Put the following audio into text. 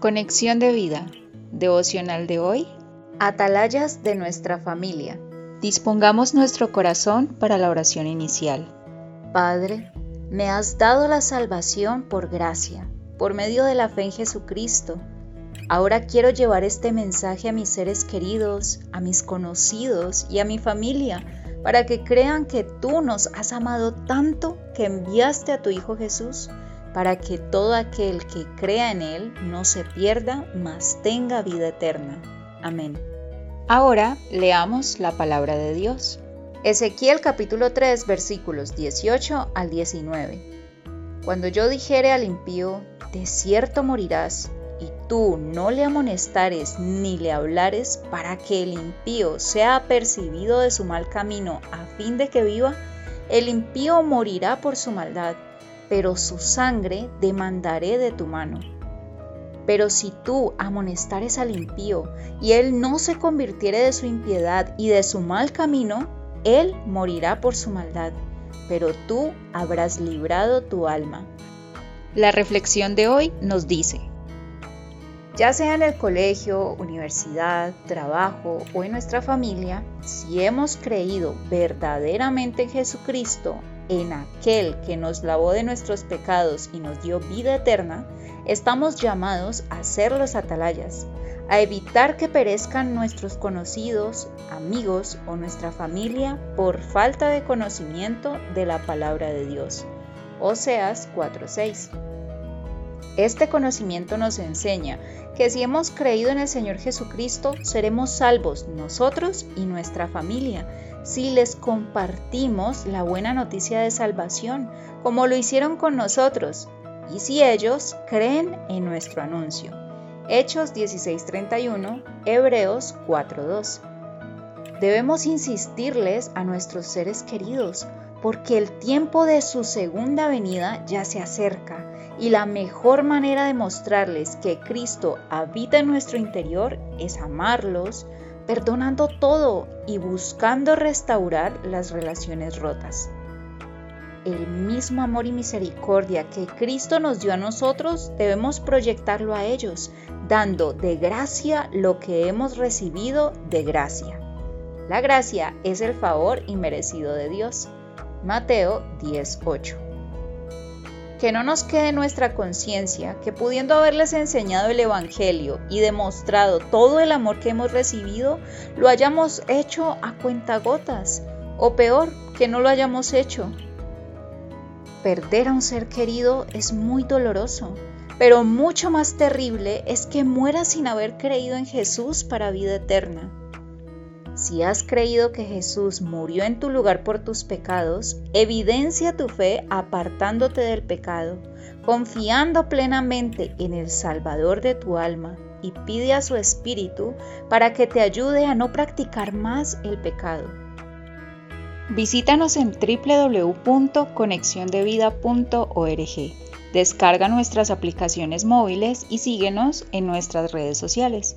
Conexión de vida. Devocional de hoy. Atalayas de nuestra familia. Dispongamos nuestro corazón para la oración inicial. Padre, me has dado la salvación por gracia, por medio de la fe en Jesucristo. Ahora quiero llevar este mensaje a mis seres queridos, a mis conocidos y a mi familia para que crean que tú nos has amado tanto que enviaste a tu Hijo Jesús, para que todo aquel que crea en Él no se pierda, mas tenga vida eterna. Amén. Ahora leamos la palabra de Dios. Ezequiel capítulo 3 versículos 18 al 19. Cuando yo dijere al impío, de cierto morirás, y tú no le amonestares ni le hablares para que el impío sea apercibido de su mal camino a fin de que viva, el impío morirá por su maldad, pero su sangre demandaré de tu mano. Pero si tú amonestares al impío y él no se convirtiere de su impiedad y de su mal camino, él morirá por su maldad, pero tú habrás librado tu alma. La reflexión de hoy nos dice, ya sea en el colegio, universidad, trabajo o en nuestra familia, si hemos creído verdaderamente en Jesucristo, en aquel que nos lavó de nuestros pecados y nos dio vida eterna, estamos llamados a ser los atalayas, a evitar que perezcan nuestros conocidos, amigos o nuestra familia por falta de conocimiento de la palabra de Dios. Oseas 4:6 este conocimiento nos enseña que si hemos creído en el Señor Jesucristo, seremos salvos nosotros y nuestra familia, si les compartimos la buena noticia de salvación, como lo hicieron con nosotros, y si ellos creen en nuestro anuncio. Hechos 16:31, Hebreos 4:2. Debemos insistirles a nuestros seres queridos, porque el tiempo de su segunda venida ya se acerca y la mejor manera de mostrarles que Cristo habita en nuestro interior es amarlos, perdonando todo y buscando restaurar las relaciones rotas. El mismo amor y misericordia que Cristo nos dio a nosotros debemos proyectarlo a ellos, dando de gracia lo que hemos recibido de gracia. La gracia es el favor inmerecido de Dios. Mateo 10:8. Que no nos quede nuestra conciencia que pudiendo haberles enseñado el Evangelio y demostrado todo el amor que hemos recibido, lo hayamos hecho a cuentagotas, o peor, que no lo hayamos hecho. Perder a un ser querido es muy doloroso, pero mucho más terrible es que muera sin haber creído en Jesús para vida eterna. Si has creído que Jesús murió en tu lugar por tus pecados, evidencia tu fe apartándote del pecado, confiando plenamente en el Salvador de tu alma y pide a su Espíritu para que te ayude a no practicar más el pecado. Visítanos en www.conexiondevida.org. Descarga nuestras aplicaciones móviles y síguenos en nuestras redes sociales.